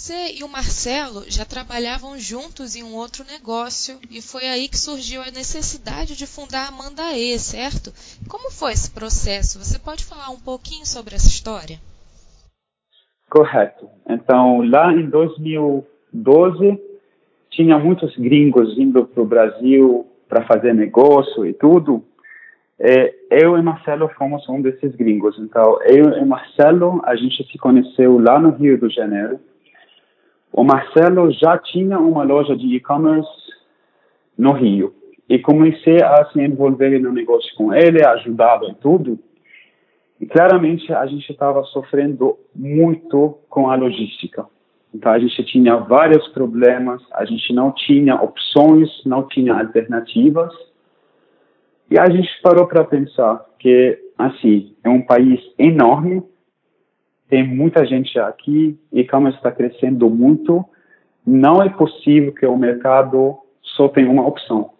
Você e o Marcelo já trabalhavam juntos em um outro negócio e foi aí que surgiu a necessidade de fundar a Mandaê, certo? Como foi esse processo? Você pode falar um pouquinho sobre essa história? Correto. Então, lá em 2012, tinha muitos gringos indo para o Brasil para fazer negócio e tudo. É, eu e Marcelo fomos um desses gringos. Então, eu e Marcelo, a gente se conheceu lá no Rio de Janeiro. O Marcelo já tinha uma loja de e-commerce no Rio. E comecei a se envolver no negócio com ele, ajudá-lo em tudo. E claramente a gente estava sofrendo muito com a logística. Então a gente tinha vários problemas, a gente não tinha opções, não tinha alternativas. E a gente parou para pensar que, assim, é um país enorme, tem muita gente aqui, e-commerce está crescendo muito, não é possível que o mercado só tenha uma opção.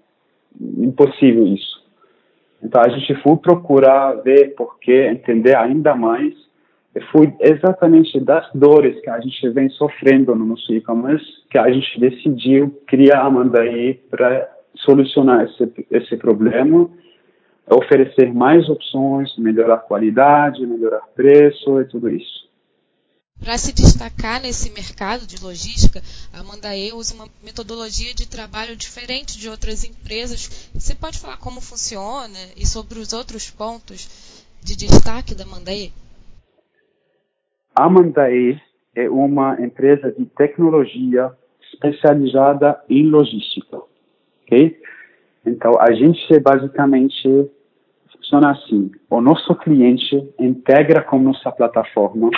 Impossível isso. Então a gente foi procurar ver por quê, entender ainda mais. E foi exatamente das dores que a gente vem sofrendo no nosso e-commerce que a gente decidiu criar a Mandaí para solucionar esse, esse problema oferecer mais opções, melhorar qualidade, melhorar preço e tudo isso. Para se destacar nesse mercado de logística, a Mandae usa uma metodologia de trabalho diferente de outras empresas. Você pode falar como funciona e sobre os outros pontos de destaque da Mandae? A Mandae é uma empresa de tecnologia especializada em logística, ok? Então a gente basicamente funciona assim: o nosso cliente integra com nossa plataforma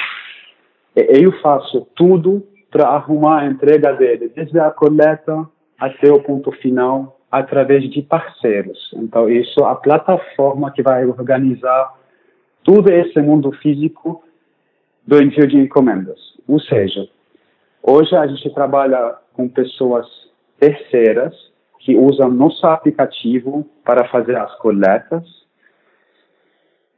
e eu faço tudo para arrumar a entrega dele, desde a coleta até o ponto final, através de parceiros. Então, isso é a plataforma que vai organizar todo esse mundo físico do envio de encomendas. Ou seja, hoje a gente trabalha com pessoas terceiras que usam nosso aplicativo para fazer as coletas,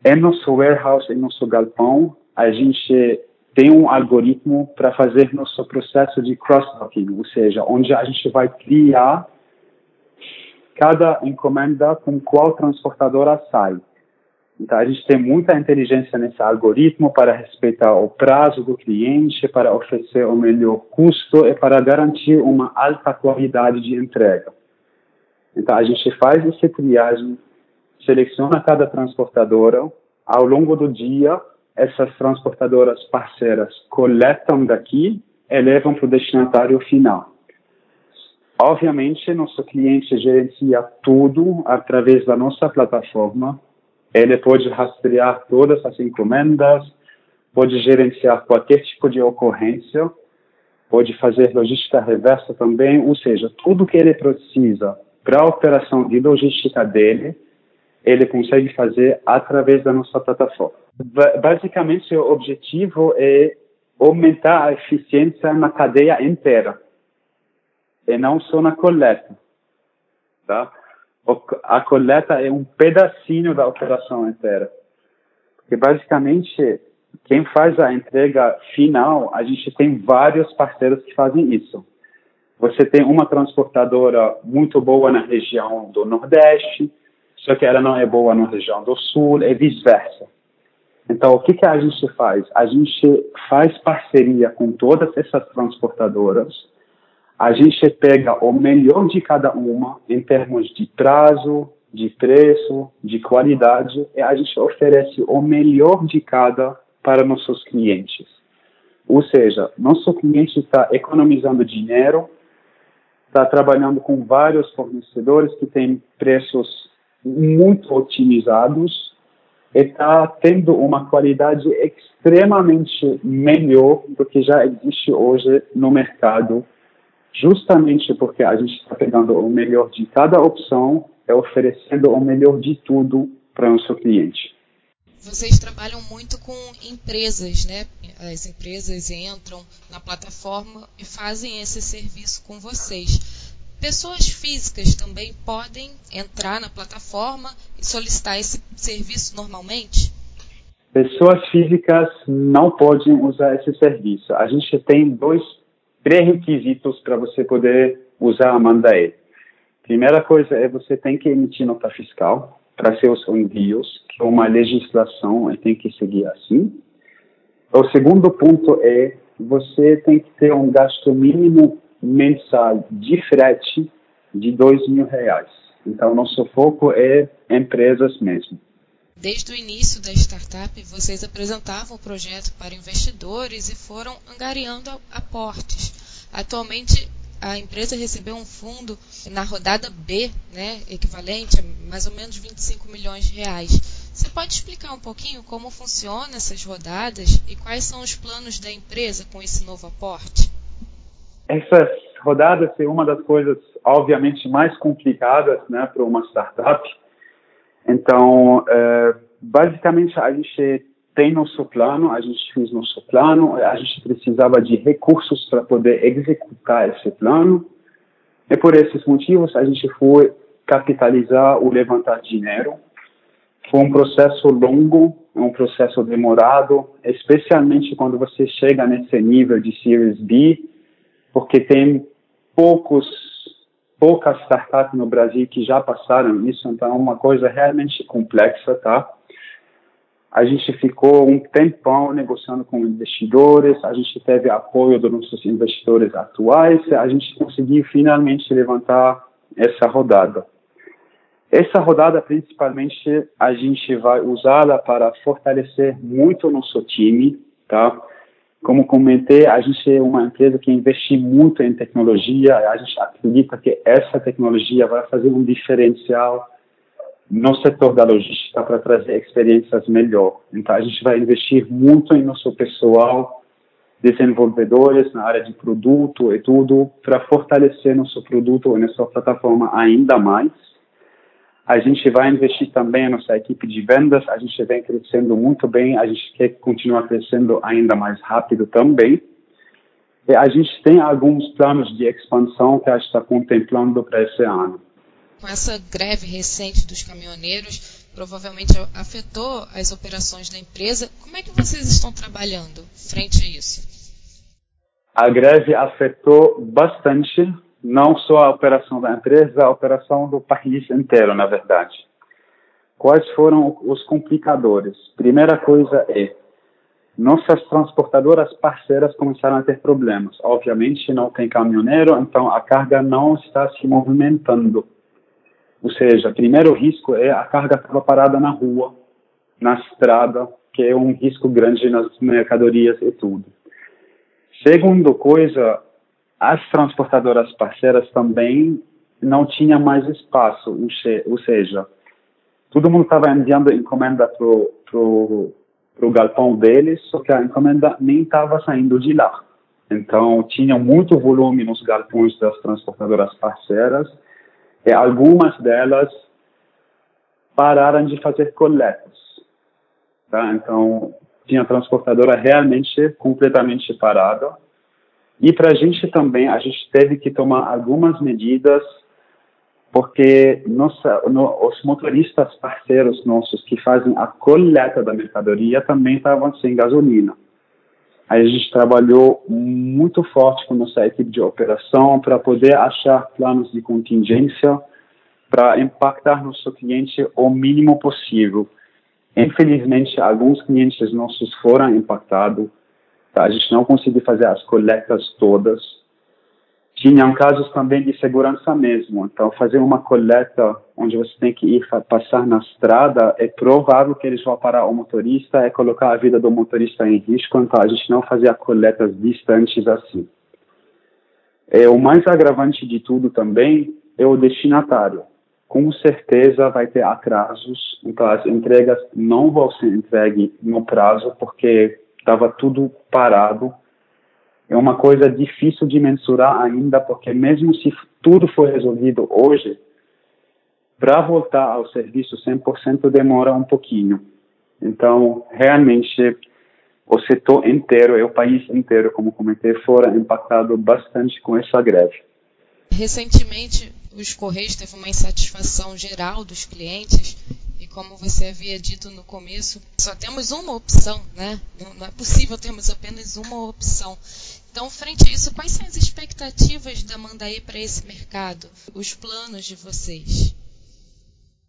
em nosso warehouse, em nosso galpão, a gente tem um algoritmo para fazer nosso processo de cross-docking, ou seja, onde a gente vai criar cada encomenda com qual transportadora sai. Então, a gente tem muita inteligência nesse algoritmo para respeitar o prazo do cliente, para oferecer o melhor custo e para garantir uma alta qualidade de entrega. Então, a gente faz essa triagem seleciona cada transportadora. Ao longo do dia, essas transportadoras parceiras coletam daqui e levam para o destinatário final. Obviamente, nosso cliente gerencia tudo através da nossa plataforma. Ele pode rastrear todas as encomendas, pode gerenciar qualquer tipo de ocorrência, pode fazer logística reversa também, ou seja, tudo que ele precisa para a operação de logística dele, ele consegue fazer através da nossa plataforma. Basicamente, o objetivo é aumentar a eficiência na cadeia inteira e não só na coleta, tá? A coleta é um pedacinho da operação inteira. Porque basicamente, quem faz a entrega final, a gente tem vários parceiros que fazem isso. Você tem uma transportadora muito boa na região do Nordeste, só que ela não é boa na região do sul e vice-versa. Então, o que, que a gente faz? A gente faz parceria com todas essas transportadoras, a gente pega o melhor de cada uma em termos de prazo, de preço, de qualidade, e a gente oferece o melhor de cada para nossos clientes. Ou seja, nosso cliente está economizando dinheiro, está trabalhando com vários fornecedores que têm preços muito otimizados está tendo uma qualidade extremamente melhor do que já existe hoje no mercado, justamente porque a gente está pegando o melhor de cada opção e oferecendo o melhor de tudo para o nosso cliente. Vocês trabalham muito com empresas, né? As empresas entram na plataforma e fazem esse serviço com vocês. Pessoas físicas também podem entrar na plataforma e solicitar esse serviço normalmente? Pessoas físicas não podem usar esse serviço. A gente tem dois pré-requisitos para você poder usar a Mandae. Primeira coisa é você tem que emitir nota fiscal para seus envios, que é uma legislação e tem que seguir assim. O segundo ponto é você tem que ter um gasto mínimo mensal de frete de dois mil reais. Então, nosso foco é empresas mesmo. Desde o início da startup, vocês apresentavam o projeto para investidores e foram angariando aportes. Atualmente, a empresa recebeu um fundo na rodada B, né, equivalente a mais ou menos 25 milhões de reais. Você pode explicar um pouquinho como funcionam essas rodadas e quais são os planos da empresa com esse novo aporte? Essas rodadas são uma das coisas, obviamente, mais complicadas né, para uma startup então, é, basicamente, a gente tem nosso plano, a gente fez nosso plano, a gente precisava de recursos para poder executar esse plano. E por esses motivos, a gente foi capitalizar ou levantar dinheiro. Foi um processo longo, um processo demorado, especialmente quando você chega nesse nível de Series B, porque tem poucos poucas startups no Brasil que já passaram isso, então é uma coisa realmente complexa, tá? A gente ficou um tempão negociando com investidores, a gente teve apoio dos nossos investidores atuais, a gente conseguiu finalmente levantar essa rodada. Essa rodada, principalmente, a gente vai usá-la para fortalecer muito o nosso time, tá? Como comentei, a gente é uma empresa que investe muito em tecnologia. A gente acredita que essa tecnologia vai fazer um diferencial no setor da logística para trazer experiências melhor. Então, a gente vai investir muito em nosso pessoal, desenvolvedores na área de produto e tudo, para fortalecer nosso produto e nossa plataforma ainda mais. A gente vai investir também na nossa equipe de vendas, a gente vem crescendo muito bem, a gente quer continuar crescendo ainda mais rápido também. E a gente tem alguns planos de expansão que a gente está contemplando para esse ano. Com essa greve recente dos caminhoneiros, provavelmente afetou as operações da empresa. Como é que vocês estão trabalhando frente a isso? A greve afetou bastante não só a operação da empresa, a operação do país inteiro, na verdade. Quais foram os complicadores? Primeira coisa é, nossas transportadoras parceiras começaram a ter problemas. Obviamente não tem caminhoneiro, então a carga não está se movimentando. Ou seja, primeiro risco é a carga estava parada na rua, na estrada, que é um risco grande nas mercadorias e tudo. Segundo coisa, as transportadoras parceiras também não tinham mais espaço, ou seja, todo mundo estava enviando encomenda para o galpão deles, só que a encomenda nem estava saindo de lá. Então, tinha muito volume nos galpões das transportadoras parceiras e algumas delas pararam de fazer coletas. Tá? Então, tinha a transportadora realmente completamente parada e para a gente também, a gente teve que tomar algumas medidas, porque nossa, no, os motoristas parceiros nossos que fazem a coleta da mercadoria também estavam sem gasolina. Aí a gente trabalhou muito forte com nossa equipe de operação para poder achar planos de contingência para impactar nosso cliente o mínimo possível. Infelizmente, alguns clientes nossos foram impactados a gente não conseguiu fazer as coletas todas. Tinham casos também de segurança mesmo. Então, fazer uma coleta onde você tem que ir passar na estrada, é provável que eles vão parar o motorista, é colocar a vida do motorista em risco. Então, a gente não fazia coletas distantes assim. É, o mais agravante de tudo também é o destinatário. Com certeza vai ter atrasos, então as entregas não vão ser entregues no prazo, porque estava tudo parado. É uma coisa difícil de mensurar ainda, porque mesmo se tudo for resolvido hoje, para voltar ao serviço 100% demora um pouquinho. Então, realmente, o setor inteiro e o país inteiro, como comentei, foram impactados bastante com essa greve. Recentemente, os Correios teve uma insatisfação geral dos clientes como você havia dito no começo, só temos uma opção, né? Não é possível termos apenas uma opção. Então, frente a isso, quais são as expectativas da Mandaí para esse mercado? Os planos de vocês?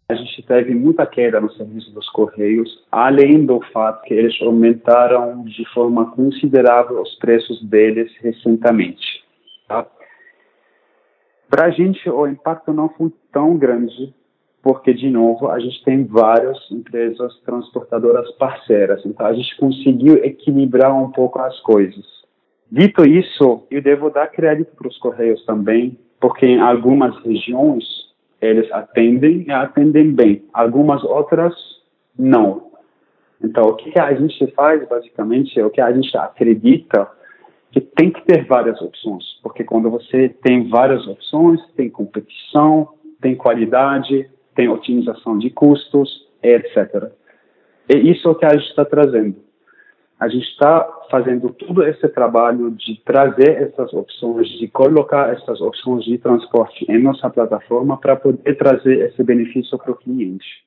A gente teve muita queda no serviço dos Correios, além do fato que eles aumentaram de forma considerável os preços deles recentemente. Tá? Para a gente, o impacto não foi tão grande, porque, de novo, a gente tem várias empresas transportadoras parceiras, então a gente conseguiu equilibrar um pouco as coisas. Dito isso, eu devo dar crédito para os Correios também, porque em algumas regiões eles atendem e atendem bem, algumas outras não. Então, o que a gente faz, basicamente, é o que a gente acredita que tem que ter várias opções, porque quando você tem várias opções, tem competição, tem qualidade, tem otimização de custos, etc. Isso é o que a gente está trazendo a gente está fazendo todo esse trabalho de trazer essas opções, de colocar essas opções de transporte em nossa plataforma para poder trazer esse benefício para o cliente.